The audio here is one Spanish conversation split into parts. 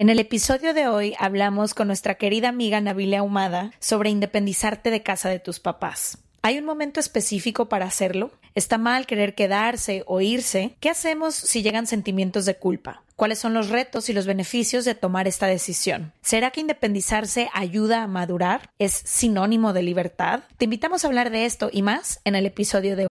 En el episodio de hoy hablamos con nuestra querida amiga Nabila Humada sobre independizarte de casa de tus papás. ¿Hay un momento específico para hacerlo? ¿Está mal querer quedarse o irse? ¿Qué hacemos si llegan sentimientos de culpa? ¿Cuáles son los retos y los beneficios de tomar esta decisión? ¿Será que independizarse ayuda a madurar? ¿Es sinónimo de libertad? Te invitamos a hablar de esto y más en el episodio de hoy.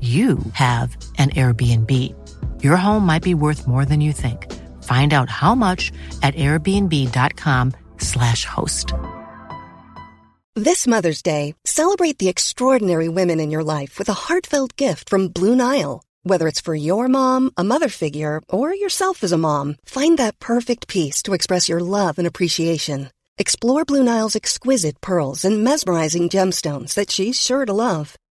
you have an Airbnb. Your home might be worth more than you think. Find out how much at airbnb.com/slash host. This Mother's Day, celebrate the extraordinary women in your life with a heartfelt gift from Blue Nile. Whether it's for your mom, a mother figure, or yourself as a mom, find that perfect piece to express your love and appreciation. Explore Blue Nile's exquisite pearls and mesmerizing gemstones that she's sure to love.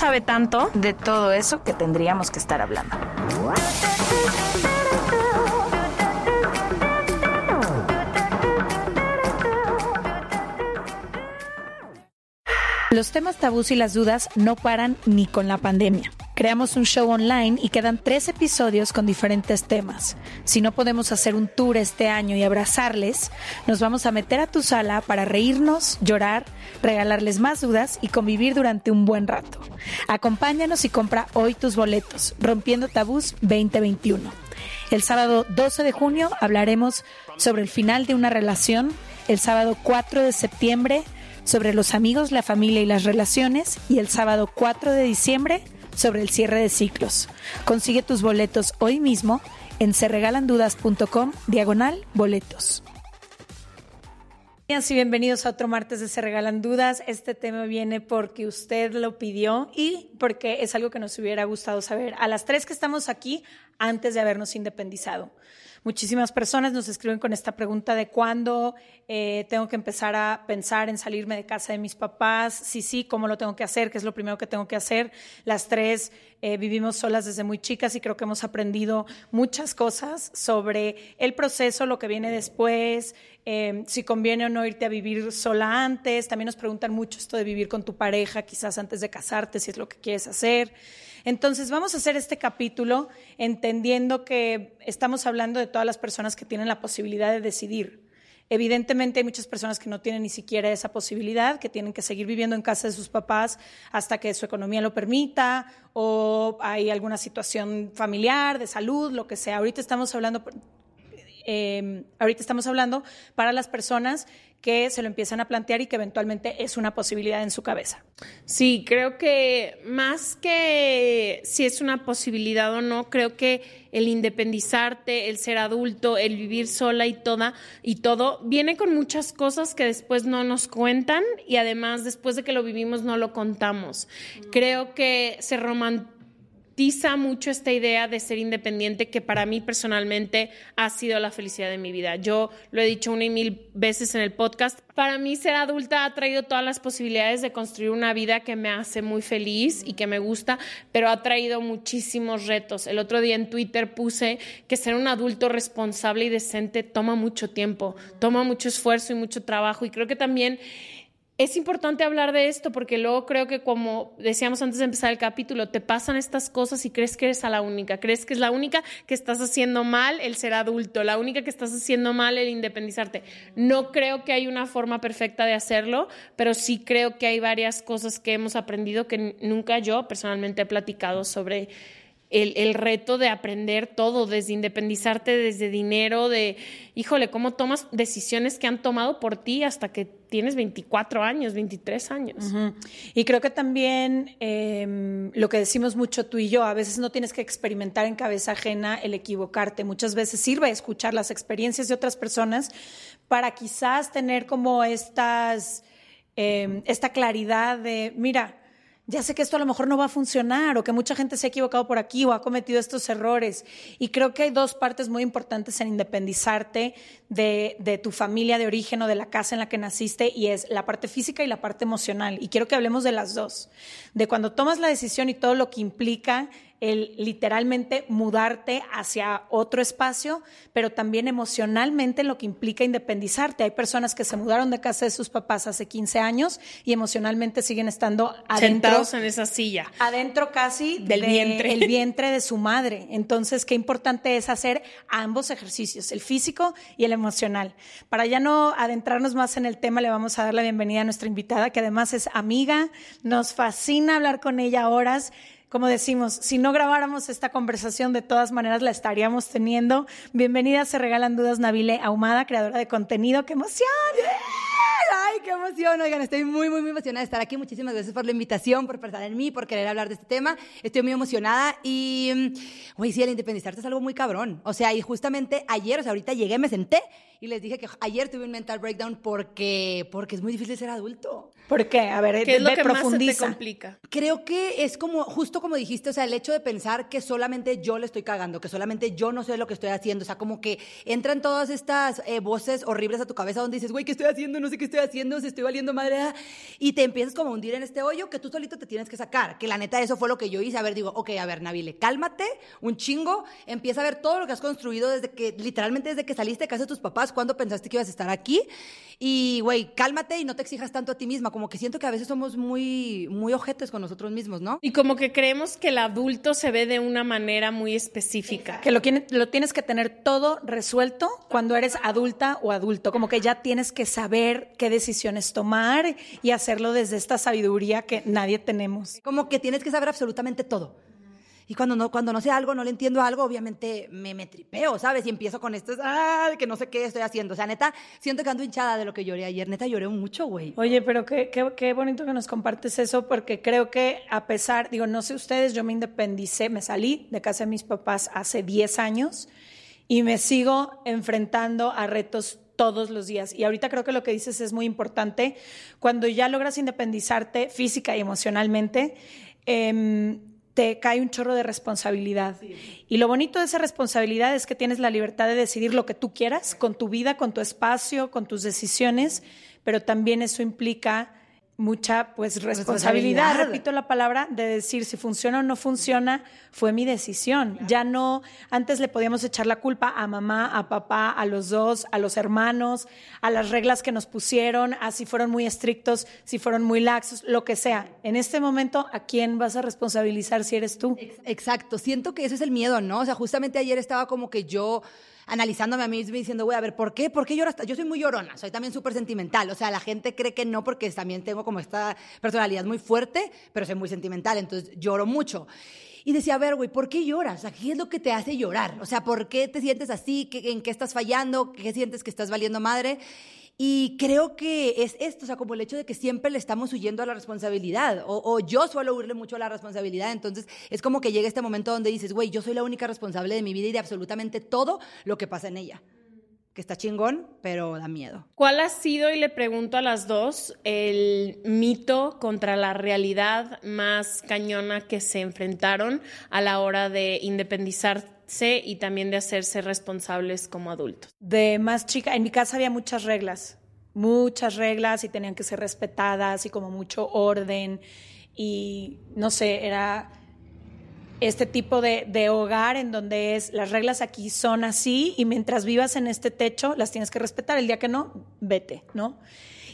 sabe tanto. de todo eso que tendríamos que estar hablando. Los temas tabús y las dudas no paran ni con la pandemia. Creamos un show online y quedan tres episodios con diferentes temas. Si no podemos hacer un tour este año y abrazarles, nos vamos a meter a tu sala para reírnos, llorar, regalarles más dudas y convivir durante un buen rato. Acompáñanos y compra hoy tus boletos, Rompiendo Tabús 2021. El sábado 12 de junio hablaremos sobre el final de una relación. El sábado 4 de septiembre sobre los amigos, la familia y las relaciones. Y el sábado 4 de diciembre sobre el cierre de ciclos. Consigue tus boletos hoy mismo en serregalandudas.com diagonal boletos. Y bienvenidos a otro martes de Se Regalan Dudas. Este tema viene porque usted lo pidió y porque es algo que nos hubiera gustado saber a las tres que estamos aquí antes de habernos independizado. Muchísimas personas nos escriben con esta pregunta de cuándo eh, tengo que empezar a pensar en salirme de casa de mis papás, sí, sí, cómo lo tengo que hacer, qué es lo primero que tengo que hacer. Las tres eh, vivimos solas desde muy chicas y creo que hemos aprendido muchas cosas sobre el proceso, lo que viene después, eh, si conviene o no irte a vivir sola antes. También nos preguntan mucho esto de vivir con tu pareja, quizás antes de casarte, si es lo que quieres hacer. Entonces vamos a hacer este capítulo entendiendo que estamos hablando de todas las personas que tienen la posibilidad de decidir. Evidentemente hay muchas personas que no tienen ni siquiera esa posibilidad, que tienen que seguir viviendo en casa de sus papás hasta que su economía lo permita o hay alguna situación familiar, de salud, lo que sea. Ahorita estamos hablando, eh, ahorita estamos hablando para las personas que se lo empiezan a plantear y que eventualmente es una posibilidad en su cabeza. Sí, creo que más que si es una posibilidad o no, creo que el independizarte, el ser adulto, el vivir sola y toda y todo viene con muchas cosas que después no nos cuentan y además después de que lo vivimos no lo contamos. Creo que se romantiza mucho esta idea de ser independiente que para mí personalmente ha sido la felicidad de mi vida. Yo lo he dicho una y mil veces en el podcast. Para mí ser adulta ha traído todas las posibilidades de construir una vida que me hace muy feliz y que me gusta, pero ha traído muchísimos retos. El otro día en Twitter puse que ser un adulto responsable y decente toma mucho tiempo, toma mucho esfuerzo y mucho trabajo y creo que también es importante hablar de esto porque luego creo que como decíamos antes de empezar el capítulo, te pasan estas cosas y crees que eres a la única, crees que es la única que estás haciendo mal el ser adulto, la única que estás haciendo mal el independizarte. No creo que hay una forma perfecta de hacerlo, pero sí creo que hay varias cosas que hemos aprendido que nunca yo personalmente he platicado sobre el, reto de aprender todo, desde independizarte, desde dinero, de, híjole, cómo tomas decisiones que han tomado por ti hasta que tienes 24 años, 23 años. Y creo que también em, lo que decimos mucho tú y yo, a veces no tienes que experimentar en cabeza ajena el equivocarte, muchas veces sirve escuchar las experiencias de otras personas para quizás tener como estas, em, esta claridad de, mira, ya sé que esto a lo mejor no va a funcionar o que mucha gente se ha equivocado por aquí o ha cometido estos errores. Y creo que hay dos partes muy importantes en independizarte de, de, tu familia de origen o de la casa en la que naciste y es la parte física y la parte emocional. Y quiero que hablemos de las dos. De cuando tomas la decisión y todo lo que implica el literalmente mudarte hacia otro espacio, pero también emocionalmente lo que implica independizarte. Hay personas que se mudaron de casa de sus papás hace 15 años y emocionalmente siguen estando adentro. Sentados en esa silla. Adentro casi del vientre. El vientre de su madre. Entonces, qué importante es hacer ambos ejercicios, el físico y el emocional. Para ya no adentrarnos más en el tema, le vamos a dar la bienvenida a nuestra invitada, que además es amiga. Nos fascina hablar con ella horas como decimos, si no grabáramos esta conversación, de todas maneras la estaríamos teniendo. Bienvenida, se regalan dudas, Nabile Ahumada, creadora de contenido. ¡Qué emoción! ¡Ay, qué emoción! Oigan, estoy muy, muy, muy emocionada de estar aquí. Muchísimas gracias por la invitación, por pensar en mí, por querer hablar de este tema. Estoy muy emocionada y, güey, sí, el independizarte es algo muy cabrón. O sea, y justamente ayer, o sea, ahorita llegué, me senté y les dije que ayer tuve un mental breakdown porque, porque es muy difícil ser adulto. ¿Por qué? A ver, ¿qué es lo que profundiza. más te complica? Creo que es como, justo como dijiste, o sea, el hecho de pensar que solamente yo le estoy cagando, que solamente yo no sé lo que estoy haciendo, o sea, como que entran todas estas eh, voces horribles a tu cabeza donde dices, güey, ¿qué estoy haciendo? No sé qué estoy haciendo, si estoy valiendo madre, ah", y te empiezas como a hundir en este hoyo que tú solito te tienes que sacar, que la neta eso fue lo que yo hice, a ver, digo, ok, a ver, Nabile, cálmate un chingo, empieza a ver todo lo que has construido desde que, literalmente desde que saliste de casa de tus papás, cuando pensaste que ibas a estar aquí. Y, güey, cálmate y no te exijas tanto a ti misma. Como que siento que a veces somos muy, muy ojetes con nosotros mismos, ¿no? Y como que creemos que el adulto se ve de una manera muy específica. Que lo, lo tienes que tener todo resuelto cuando eres adulta o adulto. Como que ya tienes que saber qué decisiones tomar y hacerlo desde esta sabiduría que nadie tenemos. Como que tienes que saber absolutamente todo. Y cuando no, cuando no sé algo, no le entiendo algo, obviamente me, me tripeo, ¿sabes? Y empiezo con esto, ah, que no sé qué estoy haciendo. O sea, neta, siento que ando hinchada de lo que lloré ayer. Neta, lloré mucho, güey. Oye, pero qué, qué, qué bonito que nos compartes eso, porque creo que a pesar, digo, no sé ustedes, yo me independicé, me salí de casa de mis papás hace 10 años y me sigo enfrentando a retos todos los días. Y ahorita creo que lo que dices es muy importante. Cuando ya logras independizarte física y emocionalmente, eh, te cae un chorro de responsabilidad. Y lo bonito de esa responsabilidad es que tienes la libertad de decidir lo que tú quieras con tu vida, con tu espacio, con tus decisiones, pero también eso implica mucha pues responsabilidad, repito la palabra, de decir si funciona o no funciona, fue mi decisión. Ya no, antes le podíamos echar la culpa a mamá, a papá, a los dos, a los hermanos, a las reglas que nos pusieron, a si fueron muy estrictos, si fueron muy laxos, lo que sea. En este momento, ¿a quién vas a responsabilizar si eres tú? Exacto, siento que ese es el miedo, ¿no? O sea, justamente ayer estaba como que yo analizándome a mí misma diciendo, güey, a ver, ¿por qué? ¿Por qué lloras? Yo soy muy llorona, soy también súper sentimental. O sea, la gente cree que no porque también tengo como esta personalidad muy fuerte, pero soy muy sentimental, entonces lloro mucho. Y decía, a ver, güey, ¿por qué lloras? O ¿qué es lo que te hace llorar? O sea, ¿por qué te sientes así? ¿En qué estás fallando? ¿Qué sientes que estás valiendo madre? Y creo que es esto, o sea, como el hecho de que siempre le estamos huyendo a la responsabilidad, o, yo suelo huirle mucho a la responsabilidad, entonces es como que llega este momento donde dices, güey, yo soy la única responsable de mi vida y de absolutamente todo lo que pasa en ella. Que está chingón, pero da miedo. ¿Cuál ha sido, y le pregunto a las dos, el mito contra la realidad más cañona que se enfrentaron a la hora de y también de hacerse responsables como adultos. De más chica, en mi casa había muchas reglas, muchas reglas y tenían que ser respetadas y como mucho orden y no sé, era este tipo de, de, hogar en donde es las reglas aquí son así y mientras vivas en este techo las tienes que respetar, el día que no, vete, ¿no?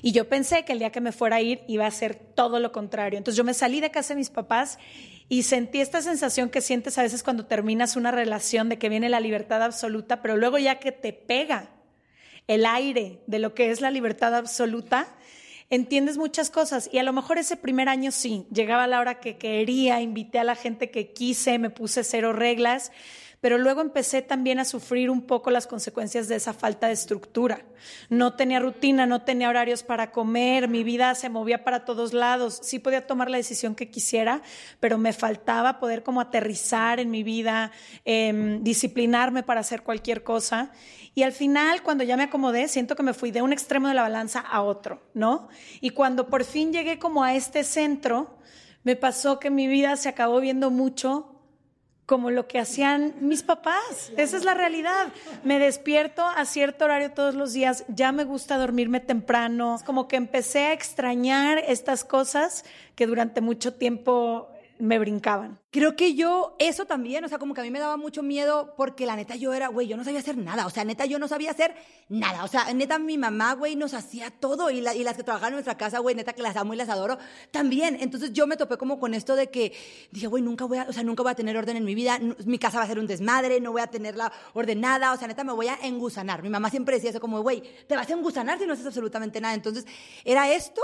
Y yo pensé que el día que me fuera a ir iba a ser todo lo contrario. Entonces yo me salí de casa de mis papás y sentí esta sensación que sientes a veces cuando terminas una relación de que viene la libertad absoluta, pero luego ya que te pega el aire de lo que es la libertad absoluta, entiendes muchas cosas. Y a lo mejor ese primer año sí, llegaba la hora que quería, invité a la gente que quise, me puse cero reglas pero luego empecé también a sufrir un poco las consecuencias de esa falta de estructura. No tenía rutina, no tenía horarios para comer, mi vida se movía para todos lados. Sí podía tomar la decisión que quisiera, pero me faltaba poder como aterrizar en mi vida, em, disciplinarme para hacer cualquier cosa. Y al final, cuando ya me acomodé, siento que me fui de un extremo de la balanza a otro, ¿no? Y cuando por fin llegué como a este centro, me pasó que mi vida se acabó viendo mucho como lo que hacían mis papás. Esa es la realidad. Me despierto a cierto horario todos los días, ya me gusta dormirme temprano, como que empecé a extrañar estas cosas que durante mucho tiempo me brincaban. Creo que yo, eso también, o sea, como que a mí me daba mucho miedo porque la neta yo era, güey, yo no sabía hacer nada, o sea, neta yo no sabía hacer nada, o sea, neta mi mamá, güey, nos hacía todo y, las que trabajaban en nuestra casa, güey, neta que las amo y las adoro, también. Entonces yo me topé como con esto de que dije, güey, nunca voy a, o sea, nunca voy a tener orden en mi vida, mi casa va a ser un desmadre, no voy a tenerla ordenada, o sea, neta me voy a engusanar. Mi mamá siempre decía eso como, güey, te vas a engusanar si no haces absolutamente nada. Entonces era esto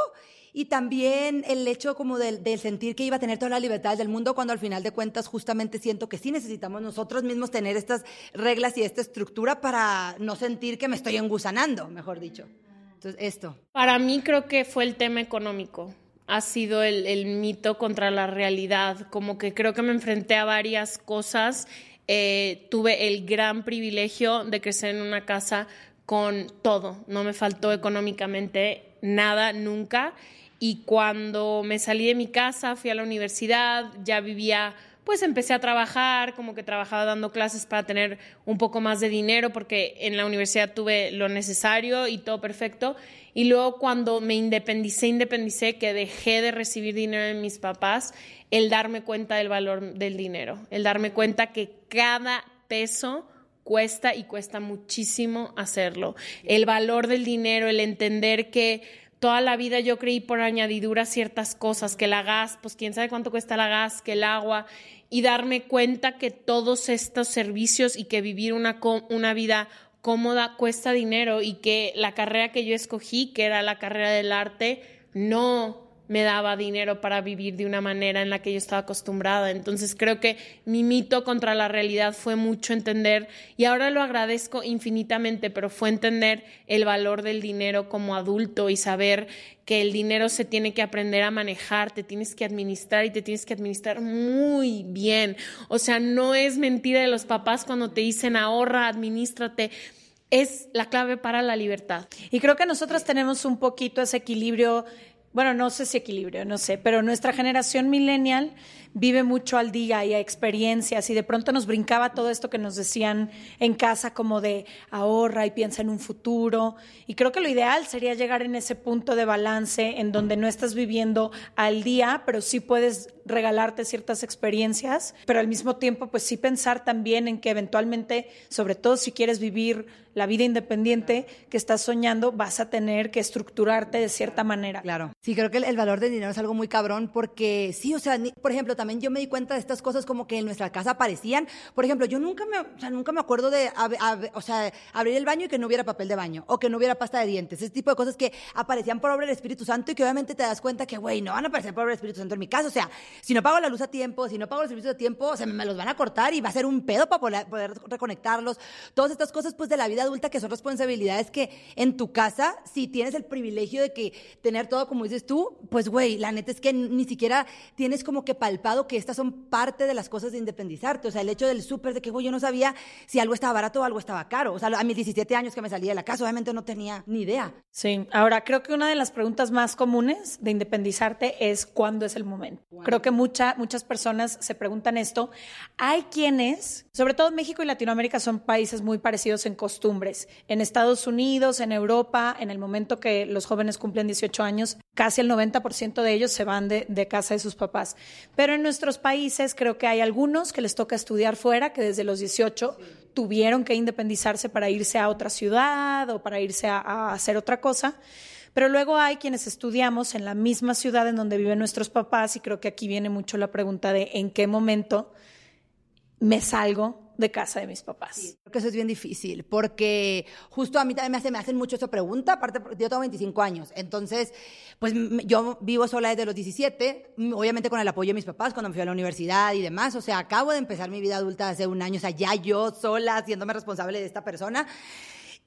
y también el hecho como del, sentir que iba a tener toda la libertad del mundo cuando al final de cuentas justamente siento que sí necesitamos nosotros mismos tener estas reglas y esta estructura para no sentir que me estoy engusanando, mejor dicho. Entonces, esto. Para mí creo que fue el tema económico. Ha sido el, el mito contra la realidad. Como que creo que me enfrenté a varias cosas. Eh, tuve el gran privilegio de crecer en una casa con todo. No me faltó económicamente nada nunca y cuando me salí de mi casa, fui a la universidad, ya vivía, pues empecé a trabajar, como que trabajaba dando clases para tener un poco más de dinero, porque en la universidad tuve lo necesario y todo perfecto. Y luego cuando me independicé, independicé, que dejé de recibir dinero de mis papás, el darme cuenta del valor del dinero, el darme cuenta que cada peso cuesta y cuesta muchísimo hacerlo. El valor del dinero, el entender que toda la vida yo creí por añadidura ciertas cosas, que la gas, pues quién sabe cuánto cuesta la gas, que el agua, y darme cuenta que todos estos servicios y que vivir una, una vida cómoda cuesta dinero y que la carrera que yo escogí, que era la carrera del arte, no me daba dinero para vivir de una manera en la que yo estaba acostumbrada. Entonces creo que mi mito contra la realidad fue mucho entender, y ahora lo agradezco infinitamente, pero fue entender el valor del dinero como adulto y saber que el dinero se tiene que aprender a manejar, te tienes que administrar y te tienes que administrar muy bien. O sea, no es mentira de los papás cuando te dicen ahorra, administrate es la clave para la libertad. Y creo que nosotros tenemos un poquito ese equilibrio bueno, no sé si equilibrio, no sé, pero nuestra generación millennial vive mucho al día y a experiencias y de pronto nos brincaba todo esto que nos decían en casa como de ahorra y piensa en un futuro y creo que lo ideal sería llegar en ese punto de balance en donde no estás viviendo al día, pero sí puedes regalarte ciertas experiencias, pero al mismo tiempo pues sí pensar también en que eventualmente, sobre todo si quieres vivir la vida independiente que estás soñando, vas a tener que estructurarte de cierta manera. Claro. Sí, creo que el, valor del dinero es algo muy cabrón porque sí, o sea, por ejemplo, también yo me di cuenta de estas cosas como que en nuestra casa aparecían. Por ejemplo, yo nunca me, o sea, nunca me acuerdo de, o sea, abrir el baño y que no hubiera papel de baño o que no hubiera pasta de dientes. Ese tipo de cosas que aparecían por obra del Espíritu Santo y que obviamente te das cuenta que, güey, no van a aparecer por obra del Espíritu Santo en mi casa. O sea, si no pago la luz a tiempo, si no pago el servicio a tiempo, o sea, me, los van a cortar y va a ser un pedo para poder, poder reconectarlos. Todas estas cosas, pues, de la vida adulta que son responsabilidades que en tu casa, si tienes el privilegio de que tener todo como dices tú, pues, güey, la neta es que ni siquiera tienes como que que estas son parte de las cosas de independizarte. O sea, el hecho del súper, de que, yo no sabía si algo estaba barato o algo estaba caro. O sea, a mis 17 años que me salía de la casa, obviamente no tenía ni idea. Sí, ahora creo que una de las preguntas más comunes de independizarte es cuándo es el momento. Creo que mucha, muchas personas se preguntan esto. Hay quienes, sobre todo México y Latinoamérica son países muy parecidos en costumbres. En Estados Unidos, en Europa, en el momento que los jóvenes cumplen 18 años, casi el 90% de ellos se van de, de casa de sus papás. Pero en nuestros países creo que hay algunos que les toca estudiar fuera, que desde los 18 tuvieron que independizarse para irse a otra ciudad o para irse a, hacer otra cosa. Pero luego hay quienes estudiamos en la misma ciudad en donde viven nuestros papás y creo que aquí viene mucho la pregunta de en qué momento me salgo de casa de mis papás. creo que eso es bien difícil, porque justo a mí también me, hace, me hacen mucho esa pregunta, aparte yo tengo 25 años, entonces, pues yo vivo sola desde los 17, obviamente con el apoyo de mis papás cuando me fui a la universidad y demás, o sea, acabo de empezar mi vida adulta hace un año, o sea, ya yo sola, haciéndome responsable de esta persona.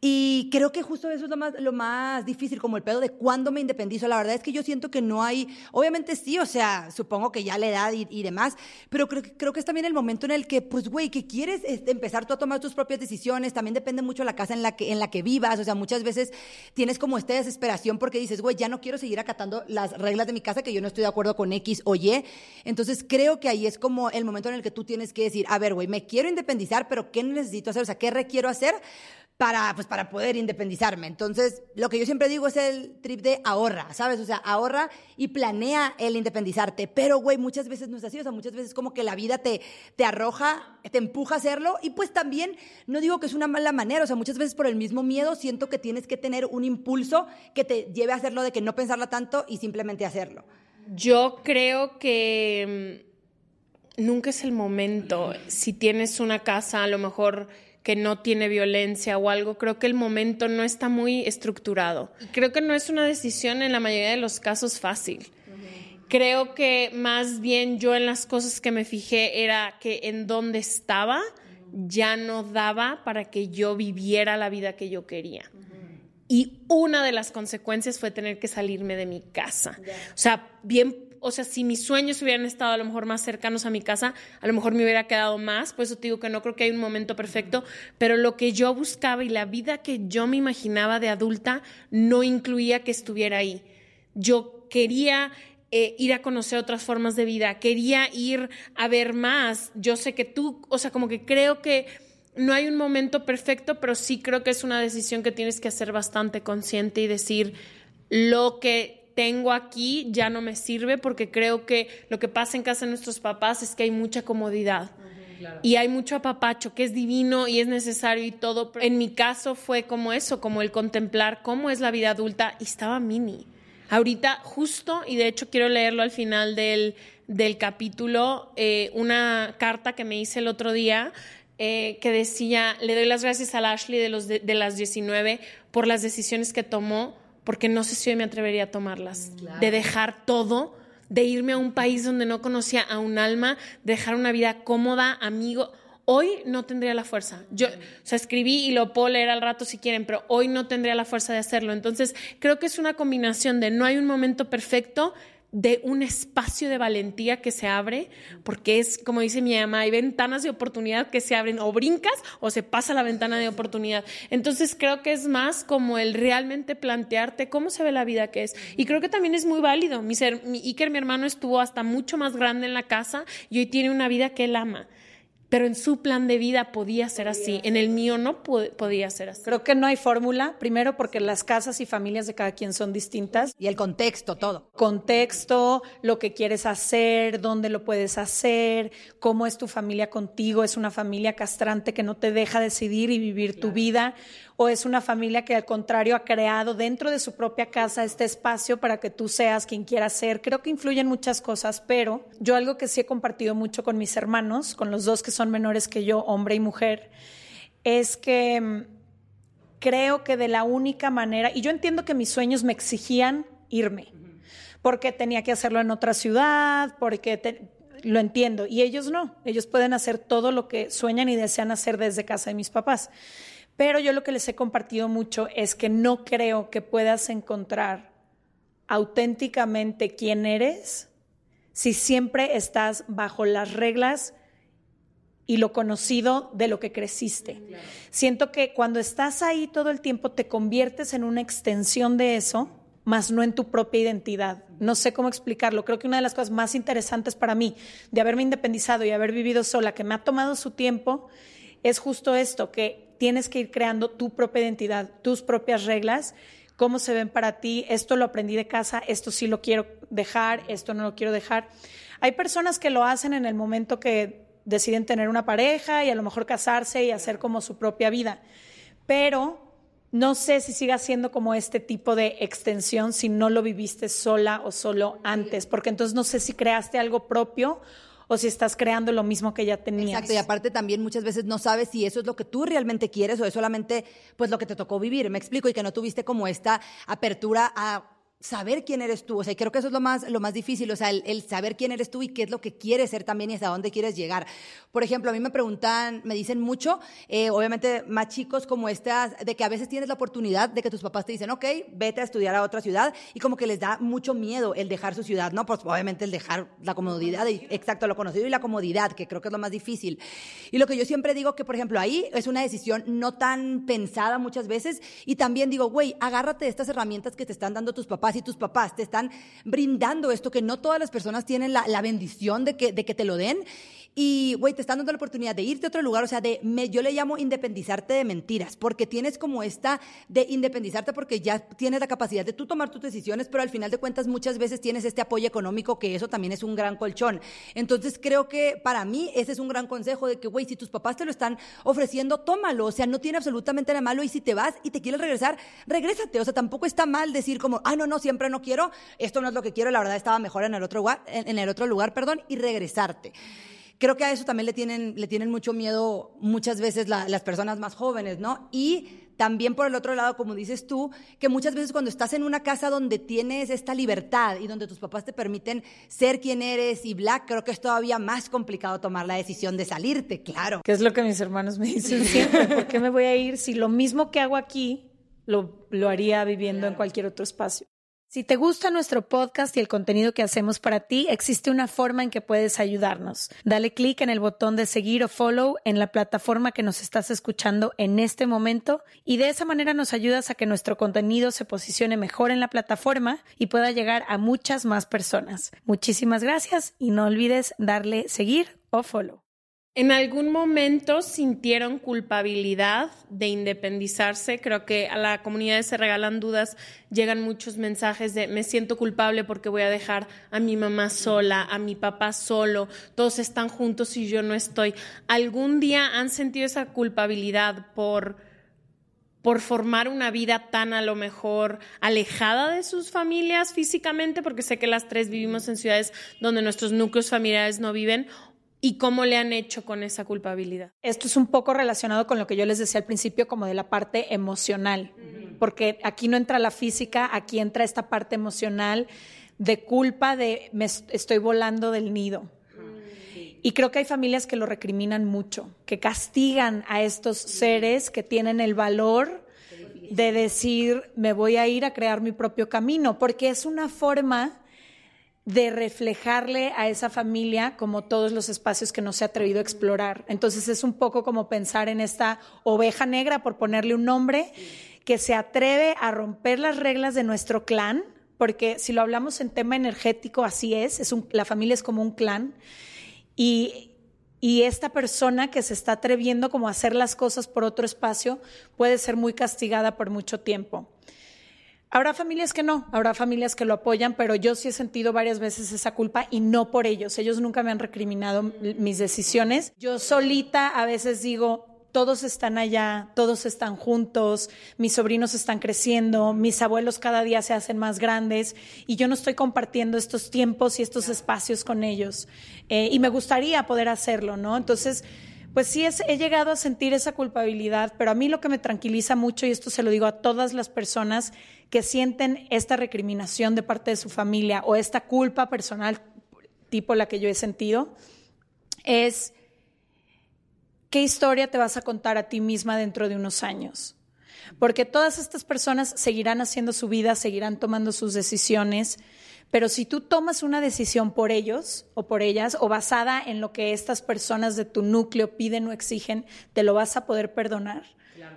Y creo que justo eso es lo más, lo más difícil, como el pedo de cuándo me independizo. La verdad es que yo siento que no hay, obviamente sí, o sea, supongo que ya la edad y, demás, pero creo, creo que es también el momento en el que, pues, güey, que quieres este, empezar tú a tomar tus propias decisiones, también depende mucho de la casa en la, que, en la que vivas, o sea, muchas veces tienes como esta desesperación porque dices, güey, ya no quiero seguir acatando las reglas de mi casa, que yo no estoy de acuerdo con X o Y. Entonces creo que ahí es como el momento en el que tú tienes que decir, a ver, güey, me quiero independizar, pero ¿qué necesito hacer? O sea, ¿qué requiero hacer? Para, pues, para poder independizarme. Entonces, lo que yo siempre digo es el trip de ahorra, ¿sabes? O sea, ahorra y planea el independizarte. Pero, güey, muchas veces no es así. O sea, muchas veces como que la vida te, te arroja, te empuja a hacerlo. Y pues también, no digo que es una mala manera. O sea, muchas veces por el mismo miedo siento que tienes que tener un impulso que te lleve a hacerlo de que no pensarlo tanto y simplemente hacerlo. Yo creo que mm, nunca es el momento. Si tienes una casa, a lo mejor que no tiene violencia o algo, creo que el momento no está muy estructurado. Creo que no es una decisión en la mayoría de los casos fácil. Creo que más bien yo en las cosas que me fijé era que en donde estaba ya no daba para que yo viviera la vida que yo quería. Y una de las consecuencias fue tener que salirme de mi casa. O sea, bien o sea, si mis sueños hubieran estado a lo mejor más cercanos a mi casa, a lo mejor me hubiera quedado más, por eso te digo que no creo que hay un momento perfecto, pero lo que yo buscaba y la vida que yo me imaginaba de adulta no incluía que estuviera ahí. Yo quería eh, ir a conocer otras formas de vida, quería ir a ver más. Yo sé que tú, o sea, como que creo que no hay un momento perfecto, pero sí creo que es una decisión que tienes que hacer bastante consciente y decir lo que tengo aquí ya no me sirve porque creo que lo que pasa en casa de nuestros papás es que hay mucha comodidad. Y hay mucho apapacho que es divino y es necesario y todo. En mi caso fue como eso, como el contemplar cómo es la vida adulta y estaba mini. Ahorita justo, y de hecho quiero leerlo al final del, del capítulo, eh, una carta que me hice el otro día eh, que decía, le doy las gracias a Ashley de, los de, de las 19 por las decisiones que tomó porque no sé si hoy me atrevería a tomarlas. De dejar todo, de irme a un país donde no conocía a un alma, dejar una vida cómoda, amigo. Hoy no tendría la fuerza. Yo, o sea, escribí y lo puedo leer al rato si quieren, pero hoy no tendría la fuerza de hacerlo. Entonces, creo que es una combinación de no hay un momento perfecto, de un espacio de valentía que se abre, porque es, como dice mi mamá, hay ventanas de oportunidad que se abren, o brincas o se pasa la ventana de oportunidad. Entonces creo que es más como el realmente plantearte cómo se ve la vida que es. Y creo que también es muy válido. Mi, mi Iker, mi hermano, estuvo hasta mucho más grande en la casa y hoy tiene una vida que él ama pero en su plan de vida podía ser así, en el mío no podía ser así. Creo que no hay fórmula, primero porque las casas y familias de cada quien son distintas. Y el contexto, todo. Contexto, lo que quieres hacer, dónde lo puedes hacer, cómo es tu familia contigo, es una familia castrante que no te deja decidir y vivir tu vida o es una familia que al contrario ha creado dentro de su propia casa este espacio para que tú seas quien quieras ser. Creo que influyen muchas cosas, pero yo algo que sí he compartido mucho con mis hermanos, con los dos que son menores que yo, hombre y mujer, es que mm, creo que de la única manera, y yo entiendo que mis sueños me exigían irme, porque tenía que hacerlo en otra ciudad, porque lo entiendo, y ellos no, ellos pueden hacer todo lo que sueñan y desean hacer desde casa de mis papás. Pero yo lo que les he compartido mucho es que no creo que puedas encontrar auténticamente quién eres si siempre estás bajo las reglas y lo conocido de lo que creciste. Siento que cuando estás ahí todo el tiempo te conviertes en una extensión de eso, más no en tu propia identidad. No sé cómo explicarlo. Creo que una de las cosas más interesantes para mí de haberme independizado y haber vivido sola, que me ha tomado su tiempo, es justo esto, que tienes que ir creando tu propia identidad, tus propias reglas, cómo se ven para ti, esto lo aprendí de casa, esto sí lo quiero dejar, esto no lo quiero dejar. Hay personas que lo hacen en el momento que deciden tener una pareja y a lo mejor casarse y hacer como su propia vida, pero no sé si siga siendo como este tipo de extensión si no lo viviste sola o solo antes, porque entonces no sé si creaste algo propio o si estás creando lo mismo que ya tenías. Exacto, y aparte también muchas veces no sabes si eso es lo que tú realmente quieres o es solamente pues lo que te tocó vivir, me explico, y que no tuviste como esta apertura a saber quién eres tú. O sea, creo que eso es lo más, lo más difícil, o sea, el, saber quién eres tú y qué es lo que quieres ser también y hasta dónde quieres llegar. Por ejemplo, a mí me preguntan, me dicen mucho, eh, obviamente más chicos como estas, de que a veces tienes la oportunidad de que tus papás te dicen, ok, vete a estudiar a otra ciudad y como que les da mucho miedo el dejar su ciudad, ¿no? Pues obviamente el dejar la comodidad, exacto, lo conocido y la comodidad, que creo que es lo más difícil. Y lo que yo siempre digo que, por ejemplo, ahí es una decisión no tan pensada muchas veces y también digo, güey, agárrate de estas herramientas que te están dando tus papás y tus papás te están brindando esto que no todas las personas tienen la, bendición de que, de que te lo den. Y, güey, te están dando la oportunidad de irte a otro lugar, o sea, de, me, yo le llamo independizarte de mentiras, porque tienes como esta de independizarte porque ya tienes la capacidad de tú tomar tus decisiones, pero al final de cuentas muchas veces tienes este apoyo económico, que eso también es un gran colchón. Entonces creo que para mí ese es un gran consejo de que, güey, si tus papás te lo están ofreciendo, tómalo, o sea, no tiene absolutamente nada malo y si te vas y te quieres regresar, regrésate, o sea, tampoco está mal decir como, ah, no, no, siempre no quiero, esto no es lo que quiero, la verdad estaba mejor en el otro lugar, en el otro lugar, perdón, y regresarte. Creo que a eso también le tienen, le tienen mucho miedo muchas veces las personas más jóvenes, ¿no? Y también por el otro lado, como dices tú, que muchas veces cuando estás en una casa donde tienes esta libertad y donde tus papás te permiten ser quien eres y black, creo que es todavía más complicado tomar la decisión de salirte, claro. Que es lo que mis hermanos me dicen siempre, ¿por qué me voy a ir si lo mismo que hago aquí lo, lo haría viviendo en cualquier otro espacio? Si te gusta nuestro podcast y el contenido que hacemos para ti, existe una forma en que puedes ayudarnos. Dale clic en el botón de seguir o follow en la plataforma que nos estás escuchando en este momento y de esa manera nos ayudas a que nuestro contenido se posicione mejor en la plataforma y pueda llegar a muchas más personas. Muchísimas gracias y no olvides darle seguir o follow. ¿En algún momento sintieron culpabilidad de independizarse? Creo que a la comunidad Se Regalan Dudas llegan muchos mensajes de me siento culpable porque voy a dejar a mi mamá sola, a mi papá solo, todos están juntos y yo no estoy. ¿Algún día han sentido esa culpabilidad por, por formar una vida tan a lo mejor alejada de sus familias físicamente? Porque sé que las tres vivimos en ciudades donde nuestros núcleos familiares no viven y cómo le han hecho con esa culpabilidad. Esto es un poco relacionado con lo que yo les decía al principio, como de la parte emocional, porque aquí no entra la física, aquí entra esta parte emocional de culpa de me estoy volando del nido. Y creo que hay familias que lo recriminan mucho, que castigan a estos seres que tienen el valor de decir, me voy a ir a crear mi propio camino, porque es una forma de reflejarle a esa familia como todos los espacios que no se ha atrevido a explorar. Entonces es un poco como pensar en esta oveja negra, por ponerle un nombre, que se atreve a romper las reglas de nuestro clan, porque si lo hablamos en tema energético, así es, es la familia es como un clan, y, y esta persona que se está atreviendo como a hacer las cosas por otro espacio puede ser muy castigada por mucho tiempo. Habrá familias que no, habrá familias que lo apoyan, pero yo sí he sentido varias veces esa culpa y no por ellos. Ellos nunca me han recriminado mis decisiones. Yo solita a veces digo, todos están allá, todos están juntos, mis sobrinos están creciendo, mis abuelos cada día se hacen más grandes y yo no estoy compartiendo estos tiempos y estos espacios con ellos. Eh, y me gustaría poder hacerlo, ¿no? Entonces, pues sí he llegado a sentir esa culpabilidad, pero a mí lo que me tranquiliza mucho, y esto se lo digo a todas las personas que sienten esta recriminación de parte de su familia o esta culpa personal tipo la que yo he sentido, es qué historia te vas a contar a ti misma dentro de unos años. Porque todas estas personas seguirán haciendo su vida, seguirán tomando sus decisiones, pero si tú tomas una decisión por ellos o por ellas o basada en lo que estas personas de tu núcleo piden o exigen, te lo vas a poder perdonar.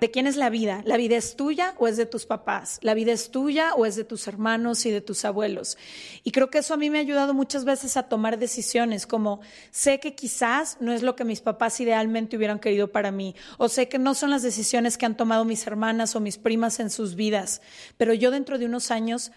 ¿De quién es la vida? ¿La vida es tuya o es de tus papás? ¿La vida es tuya o es de tus hermanos y de tus abuelos? Y creo que eso a mí me ha ayudado muchas veces a tomar decisiones como sé que quizás no es lo que mis papás idealmente hubieran querido para mí o sé que no son las decisiones que han tomado mis hermanas o mis primas en sus vidas, pero yo dentro de unos años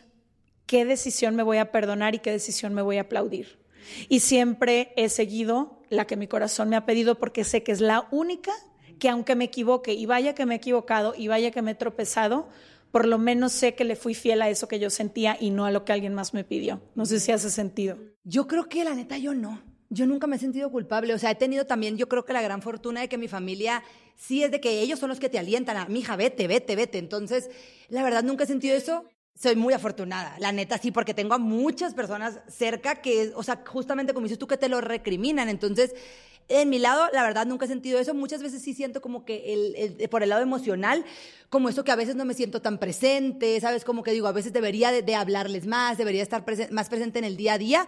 qué decisión me voy a perdonar y qué decisión me voy a aplaudir. Y siempre he seguido la que mi corazón me ha pedido porque sé que es la única que aunque me equivoque, y vaya que me he equivocado, y vaya que me he tropezado, por lo menos sé que le fui fiel a eso que yo sentía y no a lo que alguien más me pidió. No sé si hace sentido. Yo creo que la neta yo no. Yo nunca me he sentido culpable. O sea, he tenido también, yo creo que la gran fortuna de que mi familia sí es de que ellos son los que te alientan a, mi hija, vete, vete, vete. Entonces, la verdad, nunca he sentido eso. Soy muy afortunada, la neta sí, porque tengo a muchas personas cerca que, o sea, justamente como dices tú, que te lo recriminan. Entonces, en mi lado, la verdad, nunca he sentido eso. Muchas veces sí siento como que el, por el lado emocional, como eso que a veces no me siento tan presente, ¿sabes? Como que digo, a veces debería de, hablarles más, debería estar más presente en el día a día.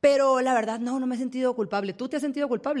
Pero la verdad, no, no me he sentido culpable. ¿Tú te has sentido culpable?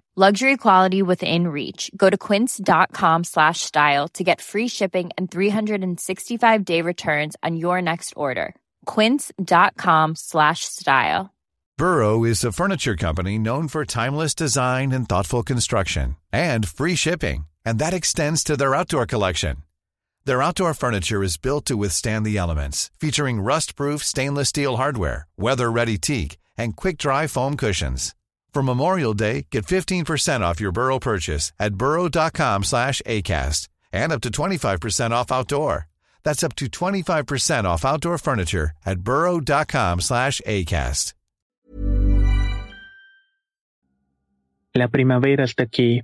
Luxury quality within reach. Go to quince.com slash style to get free shipping and 365 day returns on your next order. Quince.com slash style. Burrow is a furniture company known for timeless design and thoughtful construction and free shipping. And that extends to their outdoor collection. Their outdoor furniture is built to withstand the elements, featuring rust-proof stainless steel hardware, weather-ready teak, and quick-dry foam cushions. For Memorial Day, get 15% off your Burrow purchase at burrow.com slash ACAST and up to 25% off outdoor. That's up to 25% off outdoor furniture at burrow.com slash ACAST. La primavera está aquí,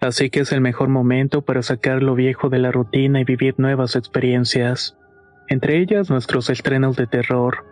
así que es el mejor momento para sacar lo viejo de la rutina y vivir nuevas experiencias, entre ellas nuestros estrenos de terror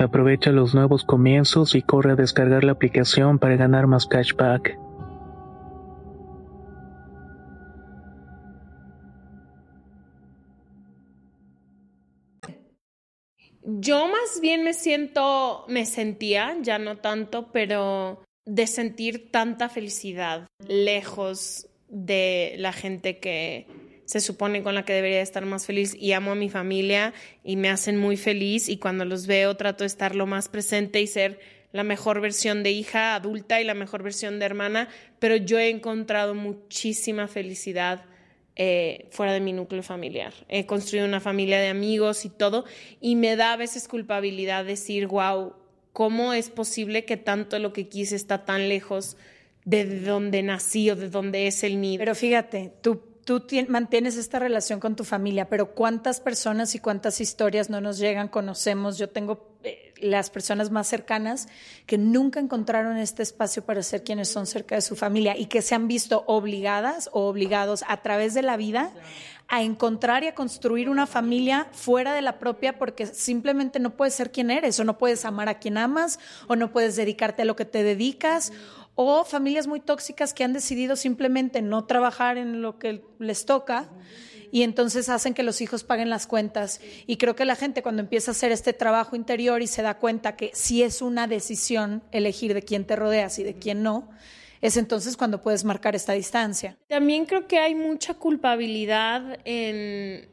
Aprovecha los nuevos comienzos y corre a descargar la aplicación para ganar más cashback. Yo más bien me siento, me sentía, ya no tanto, pero de sentir tanta felicidad lejos de la gente que, se supone con la que debería estar más feliz y amo a mi familia y me hacen muy feliz y cuando los veo trato de estar lo más presente y ser la mejor versión de hija adulta y la mejor versión de hermana, pero yo he encontrado muchísima felicidad eh, fuera de mi núcleo familiar. He construido una familia de amigos y todo y me da a veces culpabilidad decir, wow, ¿cómo es posible que tanto lo que quise está tan lejos de donde nací o de donde es el nido? Pero fíjate, tú tú mantienes esta relación con tu familia, pero ¿cuántas personas y cuántas historias no nos llegan, conocemos? Yo tengo eh, las personas más cercanas que nunca encontraron este espacio para ser quienes son cerca de su familia y que se han visto obligadas o obligados a través de la vida a encontrar y a construir una familia fuera de la propia porque simplemente no puedes ser quien eres o no puedes amar a quien amas o no puedes dedicarte a lo que te dedicas o familias muy tóxicas que han decidido simplemente no trabajar en lo que les toca y entonces hacen que los hijos paguen las cuentas. Y creo que la gente cuando empieza a hacer este trabajo interior y se da cuenta que si es una decisión elegir de quién te rodeas y de quién no, es entonces cuando puedes marcar esta distancia. También creo que hay mucha culpabilidad en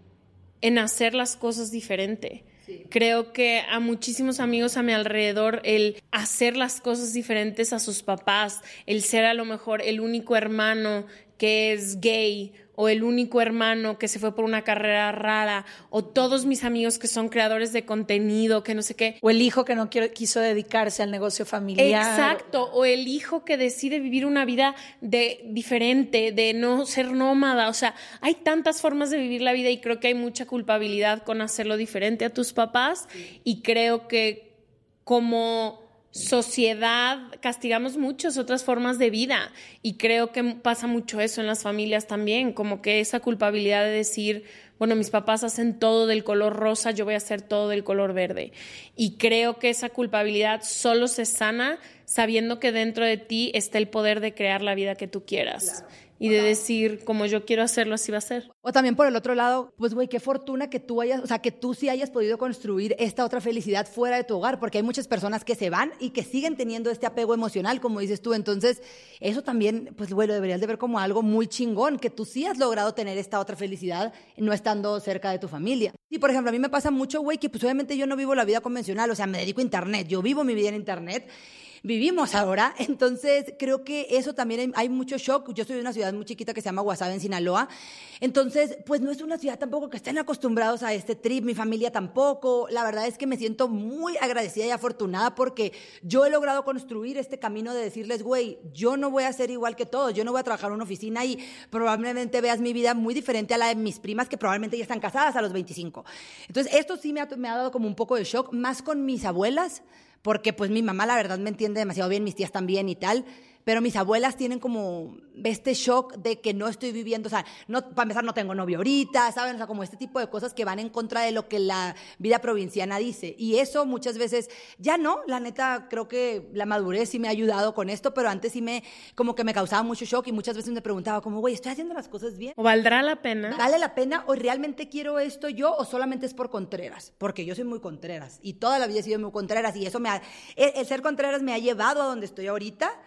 en hacer las cosas diferente. Creo que a muchísimos amigos a mi alrededor el hacer las cosas diferentes a sus papás, el ser a lo mejor el único hermano que es gay o el único hermano que se fue por una carrera rara, o todos mis amigos que son creadores de contenido, que no sé qué. O el hijo que no quiso dedicarse al negocio familiar. Exacto, o el hijo que decide vivir una vida de, diferente, de no ser nómada. O sea, hay tantas formas de vivir la vida y creo que hay mucha culpabilidad con hacerlo diferente a tus papás y creo que como sociedad castigamos muchas otras formas de vida y creo que pasa mucho eso en las familias también, como que esa culpabilidad de decir, bueno, mis papás hacen todo del color rosa, yo voy a hacer todo del color verde. Y creo que esa culpabilidad solo se sana sabiendo que dentro de ti está el poder de crear la vida que tú quieras y de decir, como yo quiero hacerlo, así va a ser. O también por el otro lado, pues güey, qué fortuna que tú hayas, o sea, que tú sí hayas podido construir esta otra felicidad fuera de tu hogar, porque hay muchas personas que se van y que siguen teniendo este apego emocional, como dices tú. Entonces, eso también, pues güey, lo deberías de ver como algo muy chingón, que tú sí has logrado tener esta otra felicidad no estando cerca de tu familia. Y por ejemplo, a mí me pasa mucho, güey, que pues obviamente yo no vivo la vida convencional, o sea, me dedico a internet, yo vivo mi vida en internet vivimos ahora. Entonces, creo que eso también hay, mucho shock. Yo soy de una ciudad muy chiquita que se llama Guasave, en Sinaloa. Entonces, pues no es una ciudad tampoco que estén acostumbrados a este trip, mi familia tampoco. La verdad es que me siento muy agradecida y afortunada porque yo he logrado construir este camino de decirles, güey, yo no voy a ser igual que todos, yo no voy a trabajar en una oficina y probablemente veas mi vida muy diferente a la de mis primas que probablemente ya están casadas a los 25. Entonces, esto sí me ha, me ha dado como un poco de shock, más con mis abuelas porque pues mi mamá la verdad me entiende demasiado bien, mis tías también y tal, pero mis abuelas tienen como este shock de que no estoy viviendo, o sea, no, para empezar no tengo novio ahorita, ¿saben? O sea, como este tipo de cosas que van en contra de lo que la vida provinciana dice. Y eso muchas veces, ya no, la neta, creo que la madurez sí me ha ayudado con esto, pero antes sí me, como que me causaba mucho shock y muchas veces me preguntaba como, güey, ¿estoy haciendo las cosas bien? ¿O valdrá la pena? ¿Vale la pena o realmente quiero esto yo o solamente es por Contreras? Porque yo soy muy Contreras y toda la vida he sido muy Contreras y eso me ha, el ser Contreras me ha llevado a donde estoy ahorita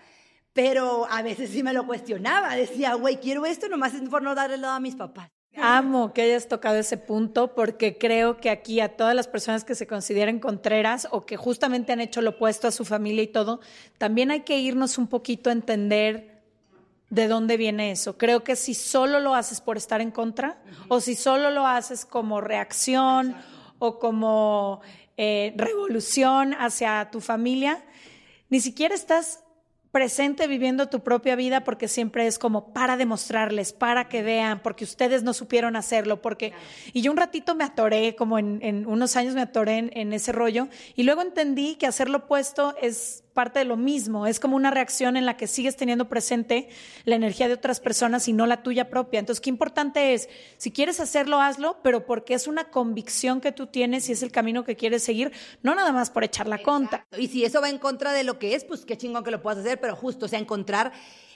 pero a veces sí me lo cuestionaba. Decía, güey, quiero esto nomás por no darle lado a mis papás. Amo que hayas tocado ese punto porque creo que aquí a todas las personas que se consideren contreras o que justamente han hecho lo opuesto a su familia y todo, también hay que irnos un poquito a entender de dónde viene eso. Creo que si solo lo haces por estar en contra o si solo lo haces como reacción o como eh, revolución hacia tu familia, ni siquiera estás presente viviendo tu propia vida porque siempre es como para demostrarles, para que vean, porque ustedes no supieron hacerlo, porque... Y yo un ratito me atoré, como en, unos años me atoré en, en, ese rollo, y luego entendí que hacer lo opuesto es parte de lo mismo, es como una reacción en la que sigues teniendo presente la energía de otras personas y no la tuya propia. Entonces, qué importante es, si quieres hacerlo, hazlo, pero porque es una convicción que tú tienes y es el camino que quieres seguir, no nada más por echar la conta. Y si eso va en contra de lo que es, pues qué chingón que lo puedas hacer, pero justo, o sea, encontrar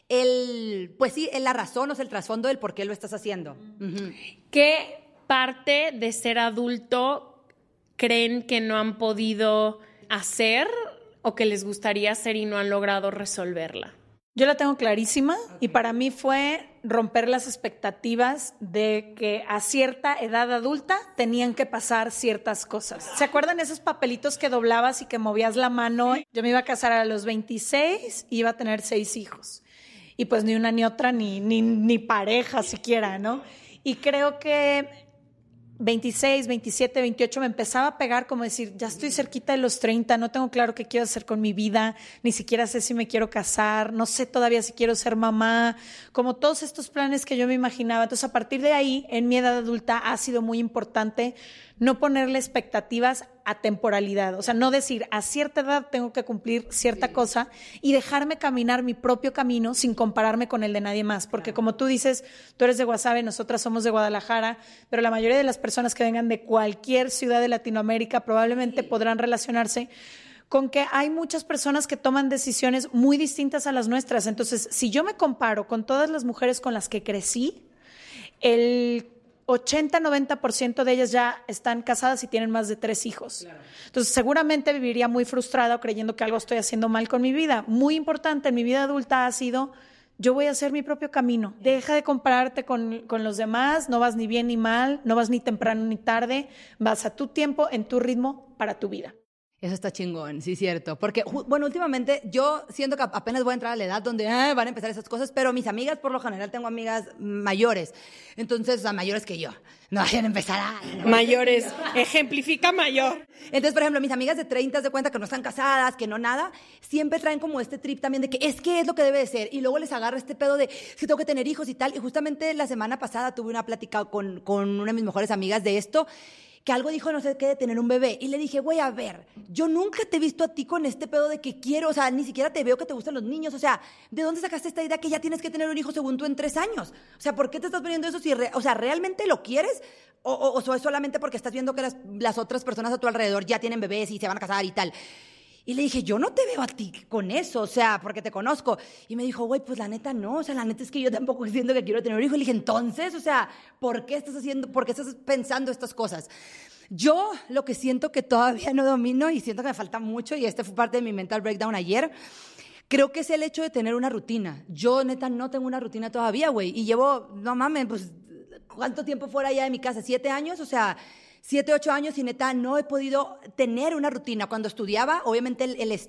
el, pues sí, la razón o sea, el trasfondo del por qué lo estás haciendo. ¿Qué parte de ser adulto creen que no han podido hacer o que les gustaría hacer y no han logrado resolverla? Yo la tengo clarísima y para mí fue romper las expectativas de que a cierta edad adulta tenían que pasar ciertas cosas. ¿Se acuerdan esos papelitos que doblabas y que movías la mano? Yo me iba a casar a los 26 y iba a tener seis hijos. Y pues ni una ni otra, ni, ni, ni pareja siquiera, ¿no? Y creo que 26, 27, 28 me empezaba a pegar como decir, ya estoy cerquita de los 30, no tengo claro qué quiero hacer con mi vida, ni siquiera sé si me quiero casar, no sé todavía si quiero ser mamá, como todos estos planes que yo me imaginaba. Entonces, a partir de ahí, en mi edad adulta ha sido muy importante no ponerle expectativas a temporalidad, o sea, no decir a cierta edad tengo que cumplir cierta cosa y dejarme caminar mi propio camino sin compararme con el de nadie más, porque como tú dices, tú eres de Guasave, nosotras somos de Guadalajara, pero la mayoría de las personas que vengan de cualquier ciudad de Latinoamérica probablemente podrán relacionarse con que hay muchas personas que toman decisiones muy distintas a las nuestras. Entonces, si yo me comparo con todas las mujeres con las que crecí, el 80-90% de ellas ya están casadas y tienen más de tres hijos. Entonces, seguramente viviría muy frustrada creyendo que algo estoy haciendo mal con mi vida. Muy importante en mi vida adulta ha sido yo voy a hacer mi propio camino. Deja de compararte con, con, los demás, no vas ni bien ni mal, no vas ni temprano ni tarde, vas a tu tiempo, en tu ritmo, para tu vida. Eso está chingón, sí, cierto. Porque, bueno, últimamente yo siento que apenas voy a entrar a la edad donde ah, van a empezar esas cosas, pero mis amigas, por lo general, tengo amigas mayores. Entonces, o sea, mayores que yo. No vayan a empezar a... Mayores. Ejemplifica mayor. Entonces, por ejemplo, mis amigas de 30 de cuenta que no están casadas, que no nada, siempre traen como este trip también de que es que es lo que debe de ser. Y luego les agarra este pedo de que tengo que tener hijos y tal. Y justamente la semana pasada tuve una plática con, con una de mis mejores amigas de esto que algo dijo no sé qué de tener un bebé. Y le dije, güey, a ver, yo nunca te he visto a ti con este pedo de que quiero, o sea, ni siquiera te veo que te gustan los niños. O sea, ¿de dónde sacaste esta idea que ya tienes que tener un hijo según tú en tres años? O sea, ¿por qué te estás poniendo eso si, o sea, realmente lo quieres? O, es solamente porque estás viendo que las otras personas a tu alrededor ya tienen bebés y se van a casar y tal. Y le dije, yo no te veo a ti con eso, o sea, porque te conozco. Y me dijo, güey, pues la neta no, o sea, la neta es que yo tampoco siento que quiero tener un hijo. Y le dije, entonces, o sea, ¿por qué estás haciendo, por qué estás pensando estas cosas? Yo lo que siento que todavía no domino y siento que me falta mucho, y este fue parte de mi mental breakdown ayer, creo que es el hecho de tener una rutina. Yo neta no tengo una rutina todavía, güey, y llevo, no mames, pues, ¿cuánto tiempo fuera ya de mi casa? ¿Siete años? O sea, siete, ocho años y neta no he podido tener una rutina. Cuando estudiaba, obviamente el, el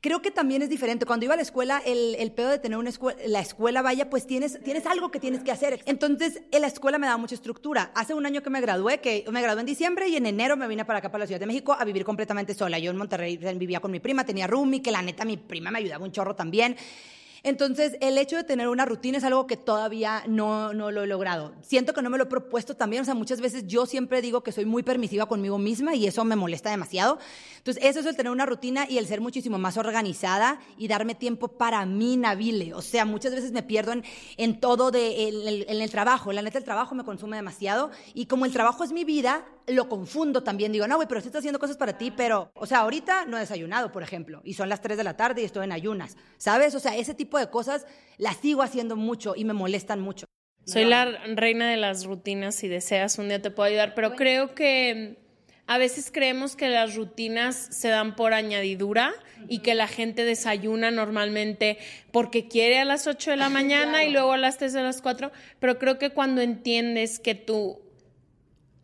Creo que también es diferente. Cuando iba a la escuela, el, el pedo de tener una escuela, la escuela vaya, pues tienes, tienes algo que tienes que hacer. Entonces, en la escuela me daba mucha estructura. Hace un año que me gradué, que me gradué en diciembre y en enero me vine para acá, para la Ciudad de México, a vivir completamente sola. Yo en Monterrey vivía con mi prima, tenía roomie, que la neta mi prima me ayudaba un chorro también. Entonces, el hecho de tener una rutina es algo que todavía no, no lo he logrado. Siento que no me lo he propuesto también, o sea, muchas veces yo siempre digo que soy muy permisiva conmigo misma y eso me molesta demasiado. Entonces, eso es el tener una rutina y el ser muchísimo más organizada y darme tiempo para mí, Nabile. O sea, muchas veces me pierdo en, en todo de, en el trabajo. La neta, el trabajo me consume demasiado y como el trabajo es mi vida, lo confundo también. Digo, no, güey, pero sí estás haciendo cosas para ti, pero, o sea, ahorita no he desayunado, por ejemplo, y son las 3 de la tarde y estoy en ayunas, ¿sabes? O sea, ese tipo de cosas las sigo haciendo mucho y me molestan mucho. Soy la reina de las rutinas, si deseas un día te puedo ayudar, pero creo que a veces creemos que las rutinas se dan por añadidura y que la gente desayuna normalmente porque quiere a las 8 de la mañana y luego a las 3 de las 4, pero creo que cuando entiendes que tú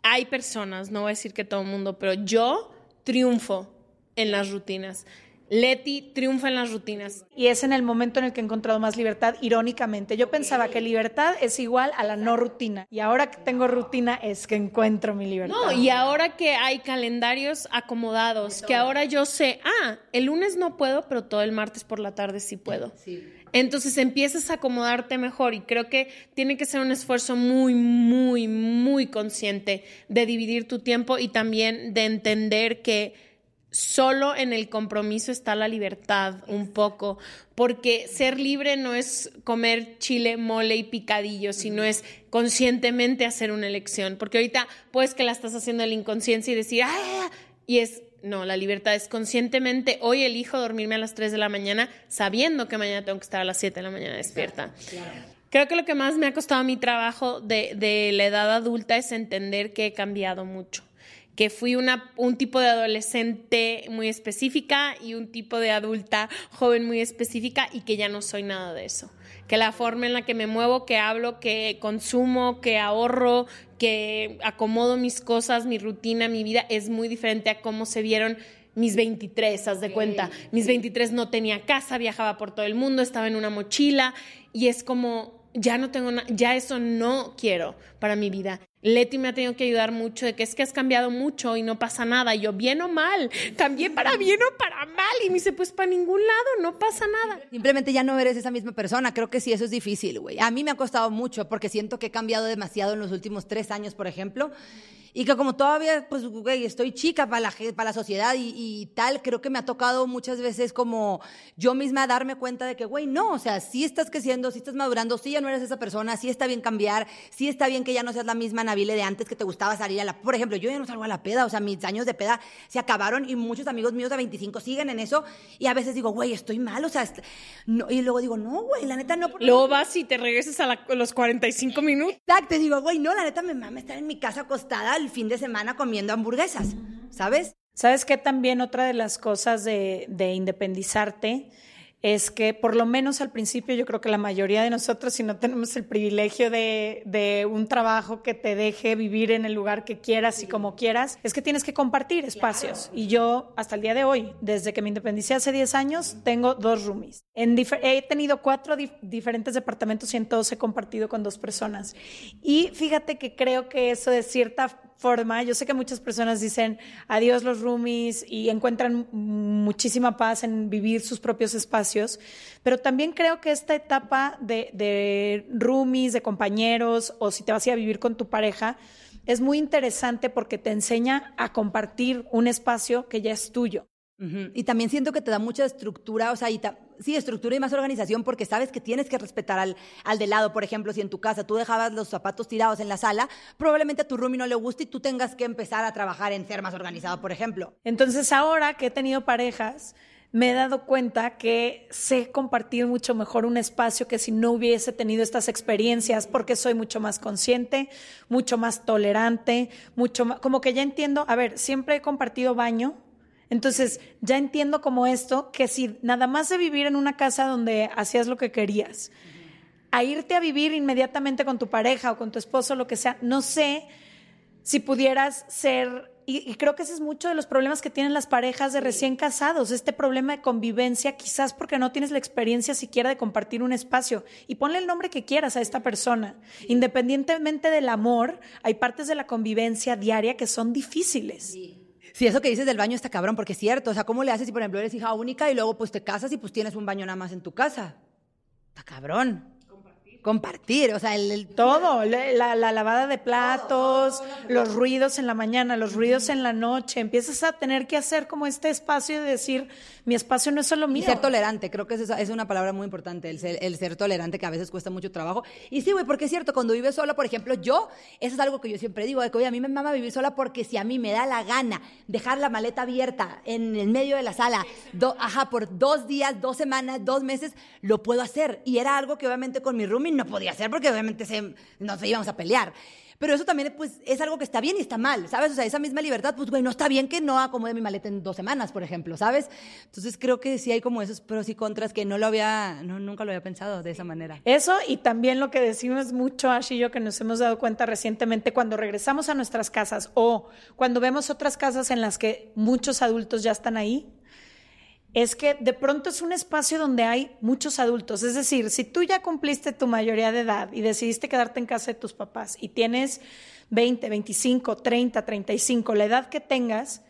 hay personas, no voy a decir que todo el mundo, pero yo triunfo en las rutinas. Leti triunfa en las rutinas. Y es en el momento en el que he encontrado más libertad, irónicamente. Yo pensaba que libertad es igual a la no rutina. Y ahora que tengo rutina es que encuentro mi libertad. No, y ahora que hay calendarios acomodados, que ahora yo sé, ah, el lunes no puedo, pero todo el martes por la tarde sí puedo. Sí. Entonces empiezas a acomodarte mejor y creo que tiene que ser un esfuerzo muy, muy, muy consciente de dividir tu tiempo y también de entender que solo en el compromiso está la libertad un poco, porque ser libre no es comer chile, mole y picadillo, sino es conscientemente hacer una elección, porque ahorita puedes que la estás haciendo en la inconsciencia y decir, ah, y es no, la libertad es conscientemente, hoy elijo dormirme a las 3 de la mañana sabiendo que mañana tengo que estar a las 7 de la mañana despierta. Creo que lo que más me ha costado mi trabajo de, de la edad adulta es entender que he cambiado mucho que fui una, un tipo de adolescente muy específica y un tipo de adulta joven muy específica y que ya no soy nada de eso. Que la forma en la que me muevo, que hablo, que consumo, que ahorro, que acomodo mis cosas, mi rutina, mi vida, es muy diferente a cómo se vieron mis 23, haz de cuenta. Mis 23 no tenía casa, viajaba por todo el mundo, estaba en una mochila y es como, ya no tengo nada, ya eso no quiero para mi vida. Leti me ha tenido que ayudar mucho de que es que has cambiado mucho y no pasa nada. Y yo, bien o mal, cambié para bien o para mal. Y me dice, pues para ningún lado, no pasa nada. Simplemente ya no eres esa misma persona. Creo que sí, eso es difícil, güey. A mí me ha costado mucho porque siento que he cambiado demasiado en los últimos tres años, por ejemplo. Y que como todavía, pues, güey, estoy chica para la, para la sociedad y, tal, creo que me ha tocado muchas veces como yo misma darme cuenta de que, güey, no, o sea, sí estás creciendo, sí estás madurando, sí ya no eres esa persona, sí está bien cambiar, sí está bien que ya no seas la misma Nabile de antes que te gustaba salir a la... Por ejemplo, yo ya no salgo a la peda, o sea, mis años de peda se acabaron y muchos amigos míos de 25 siguen en eso y a veces digo, güey, estoy mal, o sea, no, y luego digo, no, güey, la neta no. Luego vas y te regresas a, los 45 minutos. Exacto, te digo, güey, no, la neta me mama estar en mi casa acostada el fin de semana comiendo hamburguesas, ¿sabes? ¿Sabes qué? También otra de las cosas de, de independizarte es que por lo menos al principio yo creo que la mayoría de nosotros, si no tenemos el privilegio de, de, un trabajo que te deje vivir en el lugar que quieras y como quieras, es que tienes que compartir espacios. Y yo hasta el día de hoy, desde que me independicé hace 10 años, tengo dos roomies. En he tenido cuatro diferentes departamentos y en todos he compartido con dos personas. Y fíjate que creo que eso de cierta forma, yo sé que muchas personas dicen adiós los roomies y encuentran muchísima paz en vivir sus propios espacios, pero también creo que esta etapa de, roomies, de compañeros o si te vas a vivir con tu pareja, es muy interesante porque te enseña a compartir un espacio que ya es tuyo. Y también siento que te da mucha estructura, o sea, y sí, estructura y más organización porque sabes que tienes que respetar al, al de lado. Por ejemplo, si en tu casa tú dejabas los zapatos tirados en la sala, probablemente a tu roomie no le guste y tú tengas que empezar a trabajar en ser más organizado, por ejemplo. Entonces, ahora que he tenido parejas, me he dado cuenta que sé compartir mucho mejor un espacio que si no hubiese tenido estas experiencias, porque soy mucho más consciente, mucho más tolerante, mucho más, como que ya entiendo, a ver, siempre he compartido baño, entonces, ya entiendo como esto, que si nada más de vivir en una casa donde hacías lo que querías, a irte a vivir inmediatamente con tu pareja o con tu esposo, lo que sea, no sé si pudieras ser, y, creo que ese es mucho de los problemas que tienen las parejas de recién casados, este problema de convivencia, quizás porque no tienes la experiencia siquiera de compartir un espacio. Y ponle el nombre que quieras a esta persona. Independientemente del amor, hay partes de la convivencia diaria que son difíciles. Sí, eso que dices del baño está cabrón, porque es cierto. O sea, ¿cómo le haces si, por ejemplo, eres hija única y luego pues te casas y pues tienes un baño nada más en tu casa? Está cabrón compartir, o sea, el, todo, la, lavada de platos, los ruidos en la mañana, los ruidos en la noche, empiezas a tener que hacer como este espacio de decir, mi espacio no es solo mío. Y ser tolerante, creo que es, es una palabra muy importante, el ser, el ser tolerante que a veces cuesta mucho trabajo. Y sí, güey, porque es cierto, cuando vives sola, por ejemplo, yo, eso es algo que yo siempre digo, que, oye, a mí me mama vivir sola porque si a mí me da la gana dejar la maleta abierta en el medio de la sala, ajá, por dos días, dos semanas, dos meses, lo puedo hacer. Y era algo que obviamente con mi roomie no podía hacer porque obviamente se, nos íbamos a pelear. Pero eso también pues, es algo que está bien y está mal, ¿sabes? O sea, esa misma libertad, pues, güey, no está bien que no acomode mi maleta en dos semanas, por ejemplo, ¿sabes? Entonces creo que sí hay como esos pros y contras que no lo había, no, nunca lo había pensado de esa manera. Eso y también lo que decimos mucho, Ash y yo, que nos hemos dado cuenta recientemente cuando regresamos a nuestras casas o cuando vemos otras casas en las que muchos adultos ya están ahí, es que de pronto es un espacio donde hay muchos adultos. Es decir, si tú ya cumpliste tu mayoría de edad y decidiste quedarte en casa de tus papás y tienes 20, 25, 30, 35, la edad que tengas,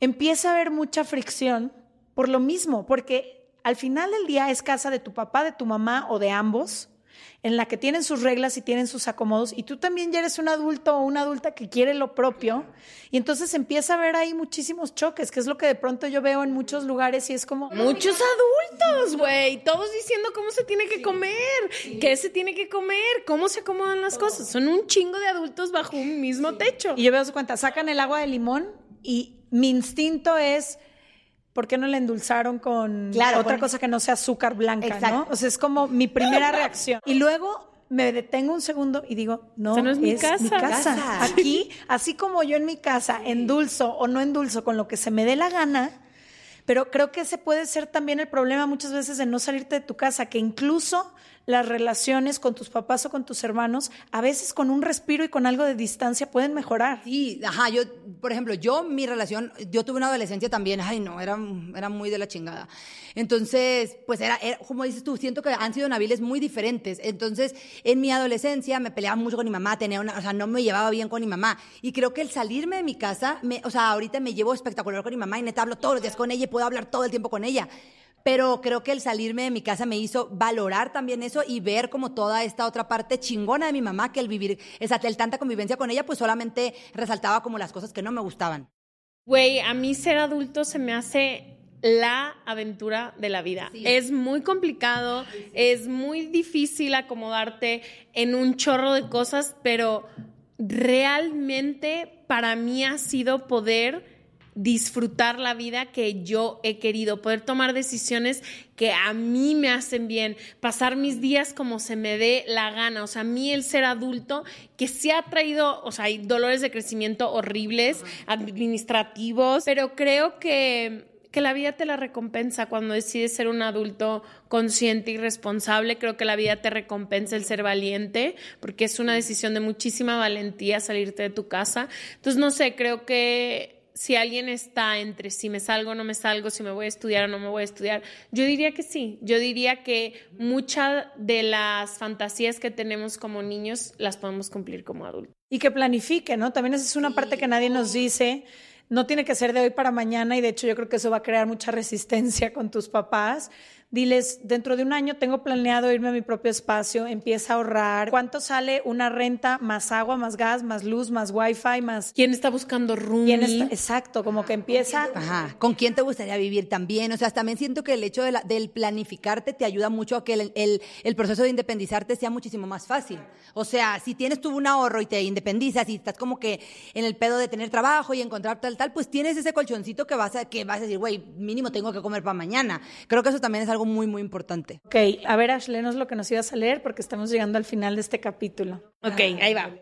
empieza a haber mucha fricción por lo mismo, porque al final del día es casa de tu papá, de tu mamá o de ambos en la que tienen sus reglas y tienen sus acomodos, y tú también ya eres un adulto o una adulta que quiere lo propio, y entonces empieza a haber ahí muchísimos choques, que es lo que de pronto yo veo en muchos lugares y es como... Muchos adultos, güey, todos diciendo cómo se tiene que comer, qué se tiene que comer, cómo se acomodan las cosas. Son un chingo de adultos bajo un mismo techo. Y yo veo su cuenta, sacan el agua de limón y mi instinto es ¿por qué no le endulzaron con otra cosa que no sea azúcar blanca, ¿no? O sea, es como mi primera reacción. Y luego me detengo un segundo y digo, no, no es, mi, casa. mi casa. Aquí, así como yo en mi casa endulzo o no endulzo con lo que se me dé la gana, pero creo que ese puede ser también el problema muchas veces de no salirte de tu casa, que incluso las relaciones con tus papás o con tus hermanos, a veces con un respiro y con algo de distancia pueden mejorar. Sí, ajá, yo, por ejemplo, yo mi relación, yo tuve una adolescencia también, ay no, era, era muy de la chingada. Entonces, pues era, como dices tú, siento que han sido naviles muy diferentes. Entonces, en mi adolescencia me peleaba mucho con mi mamá, tenía una, o sea, no me llevaba bien con mi mamá. Y creo que el salirme de mi casa, o sea, ahorita me llevo espectacular con mi mamá y neta hablo todos los días con ella y puedo hablar todo el tiempo con ella pero creo que el salirme de mi casa me hizo valorar también eso y ver como toda esta otra parte chingona de mi mamá, que el vivir, esa, el tanta convivencia con ella, pues solamente resaltaba como las cosas que no me gustaban. Güey, a mí ser adulto se me hace la aventura de la vida. Es muy complicado, es muy difícil acomodarte en un chorro de cosas, pero realmente para mí ha sido poder disfrutar la vida que yo he querido, poder tomar decisiones que a mí me hacen bien, pasar mis días como se me dé la gana. O sea, a mí el ser adulto, que se ha traído, o sea, hay dolores de crecimiento horribles, administrativos, pero creo que que la vida te la recompensa cuando decides ser un adulto consciente y responsable. Creo que la vida te recompensa el ser valiente, porque es una decisión de muchísima valentía salirte de tu casa. Entonces, no sé, creo que si alguien está entre si me salgo o no me salgo, si me voy a estudiar o no me voy a estudiar, yo diría que sí. Yo diría que muchas de las fantasías que tenemos como niños las podemos cumplir como adultos. Y que planifique, ¿no? También esa es una parte que nadie nos dice. No tiene que ser de hoy para mañana y de hecho yo creo que eso va a crear mucha resistencia con tus papás diles, dentro de un año tengo planeado irme a mi propio espacio, empieza a ahorrar. ¿Cuánto sale una renta más agua, más gas, más luz, más wifi, más... ¿Quién está buscando room? Exacto, como que empieza... Ajá, ¿con quién te gustaría vivir también? O sea, también siento que el hecho de del planificarte te ayuda mucho a que el, el, el, proceso de independizarte sea muchísimo más fácil. O sea, si tienes tú un ahorro y te independizas y estás como que en el pedo de tener trabajo y encontrar tal, tal, pues tienes ese colchoncito que vas a, que vas a decir, güey, mínimo tengo que comer para mañana. Creo que eso también es algo muy, muy importante. Ok, a ver, Ash, léenos lo que nos ibas a leer porque estamos llegando al final de este capítulo. Ok, ahí va.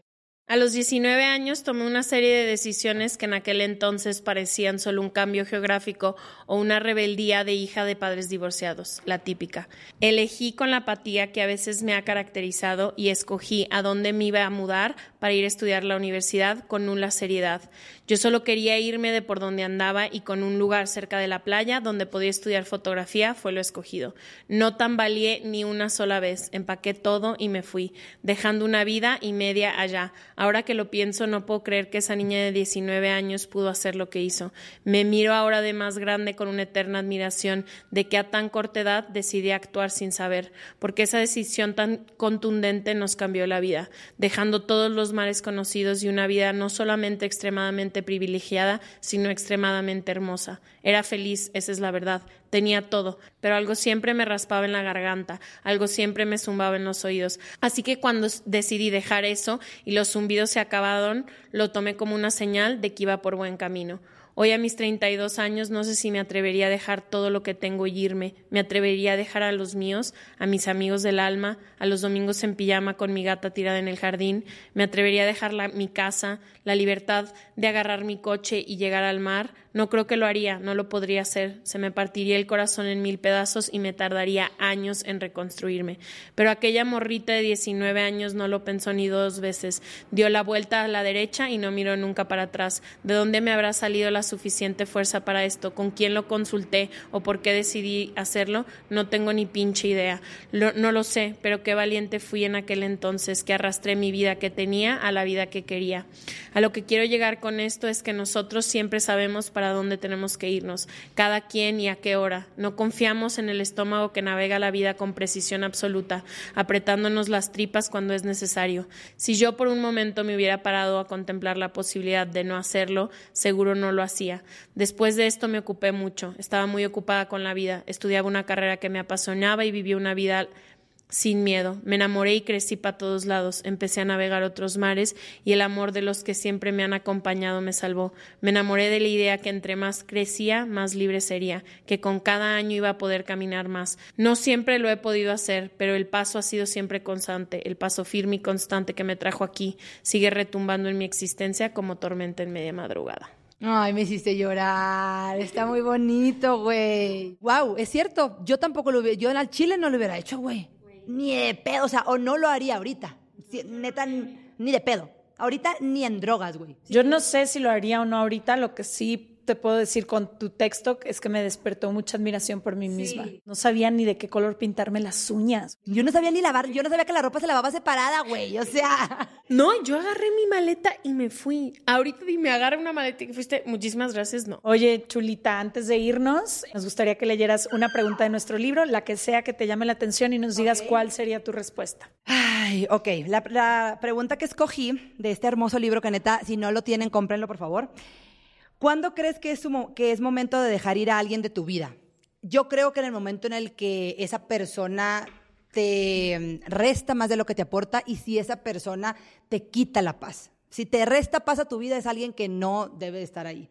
A los 19 años tomé una serie de decisiones que en aquel entonces parecían solo un cambio geográfico o una rebeldía de hija de padres divorciados, la típica. Elegí con la apatía que a veces me ha caracterizado y escogí a dónde me iba a mudar para ir a estudiar la universidad con nula seriedad. Yo solo quería irme de por donde andaba y con un lugar cerca de la playa donde podía estudiar fotografía fue lo escogido. No tambaleé ni una sola vez, empaqué todo y me fui, dejando una vida y media allá. Ahora que lo pienso, no puedo creer que esa niña de 19 años pudo hacer lo que hizo. Me miro ahora de más grande con una eterna admiración de que a tan corta edad decidí actuar sin saber, porque esa decisión tan contundente nos cambió la vida, dejando todos los mares conocidos y una vida no solamente extremadamente privilegiada, sino extremadamente hermosa. Era feliz, esa es la verdad, tenía todo, pero algo siempre me raspaba en la garganta, algo siempre me zumbaba en los oídos. Así que cuando decidí dejar eso y los se acabaron, lo tomé como una señal de que iba por buen camino. Hoy a mis 32 años no sé si me atrevería a dejar todo lo que tengo y irme. Me atrevería a dejar a los míos, a mis amigos del alma, a los domingos en pijama con mi gata tirada en el jardín. Me atrevería a dejar mi casa, la libertad de agarrar mi coche y llegar al mar, no creo que lo haría, no lo podría hacer. Se me partiría el corazón en mil pedazos y me tardaría años en reconstruirme. Pero aquella morrita de 19 años no lo pensó ni dos veces. Dio la vuelta a la derecha y no miró nunca para atrás. ¿De dónde me habrá salido la suficiente fuerza para esto? ¿Con quién lo consulté o por qué decidí hacerlo? No tengo ni pinche idea. no lo sé, pero qué valiente fui en aquel entonces que arrastré mi vida que tenía a la vida que quería. A lo que quiero llegar con esto es que nosotros siempre sabemos para para dónde tenemos que irnos, cada quien y a qué hora. No confiamos en el estómago que navega la vida con precisión absoluta, apretándonos las tripas cuando es necesario. Si yo por un momento me hubiera parado a contemplar la posibilidad de no hacerlo, seguro no lo hacía. Después de esto me ocupé mucho, estaba muy ocupada con la vida, estudiaba una carrera que me apasionaba y viví una vida sin miedo. Me enamoré y crecí para todos lados. Empecé a navegar otros mares y el amor de los que siempre me han acompañado me salvó. Me enamoré de la idea que entre más crecía, más libre sería, que con cada año iba a poder caminar más. No siempre lo he podido hacer, pero el paso ha sido siempre constante. El paso firme y constante que me trajo aquí sigue retumbando en mi existencia como tormenta en media madrugada. Ay, me hiciste llorar. Está muy bonito, güey. Wow, es cierto. Yo tampoco lo hubiera. Yo el Chile no lo hubiera hecho, güey ni de pedo, o sea, o no lo haría ahorita. Neta, ni de pedo. Ahorita ni en drogas, güey. Yo no sé si lo haría o no ahorita, lo que sí te puedo decir con tu texto es que me despertó mucha admiración por mí misma. No sabía ni de qué color pintarme las uñas. Yo no sabía ni lavar, yo no sabía que la ropa se lavaba separada, güey. O sea. No, yo agarré mi maleta y me fui. Ahorita dime, agarra una maleta y que fuiste. Muchísimas gracias, no. Oye, Chulita, antes de irnos, nos gustaría que leyeras una pregunta de nuestro libro, la que sea que te llame la atención y nos digas cuál sería tu respuesta. Ay, ok. La, la pregunta que escogí de este hermoso libro, que neta, si no lo tienen, cómprenlo, por favor ¿Cuándo crees que es, momento de dejar ir a alguien de tu vida? Yo creo que en el momento en el que esa persona te mm, resta más de lo que te aporta y si esa persona te quita la paz. Si te resta paz a tu vida es alguien que no debe estar ahí.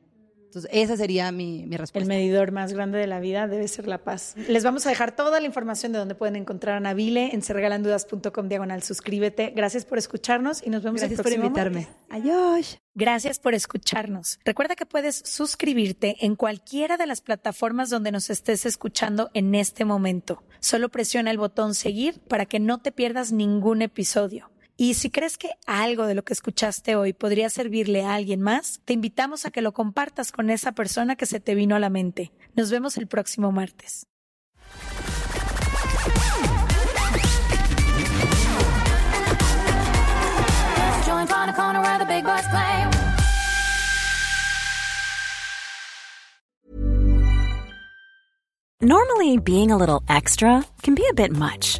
Entonces, esa sería mi, mi respuesta. El medidor más grande de la vida debe ser la paz. Les vamos a dejar toda la información de donde pueden encontrar a Nabile en serregalandudas.com diagonal suscríbete. Gracias por escucharnos y nos vemos Gracias el por próximo invitarme. martes. Adiós. Gracias por escucharnos. Recuerda que puedes suscribirte en cualquiera de las plataformas donde nos estés escuchando en este momento. Solo presiona el botón seguir para que no te pierdas ningún episodio. Y si crees que algo de lo que escuchaste hoy podría servirle a alguien más, te invitamos a que lo compartas con esa persona que se te vino a la mente. Nos vemos el próximo martes. Normally, being a little extra can be a bit much,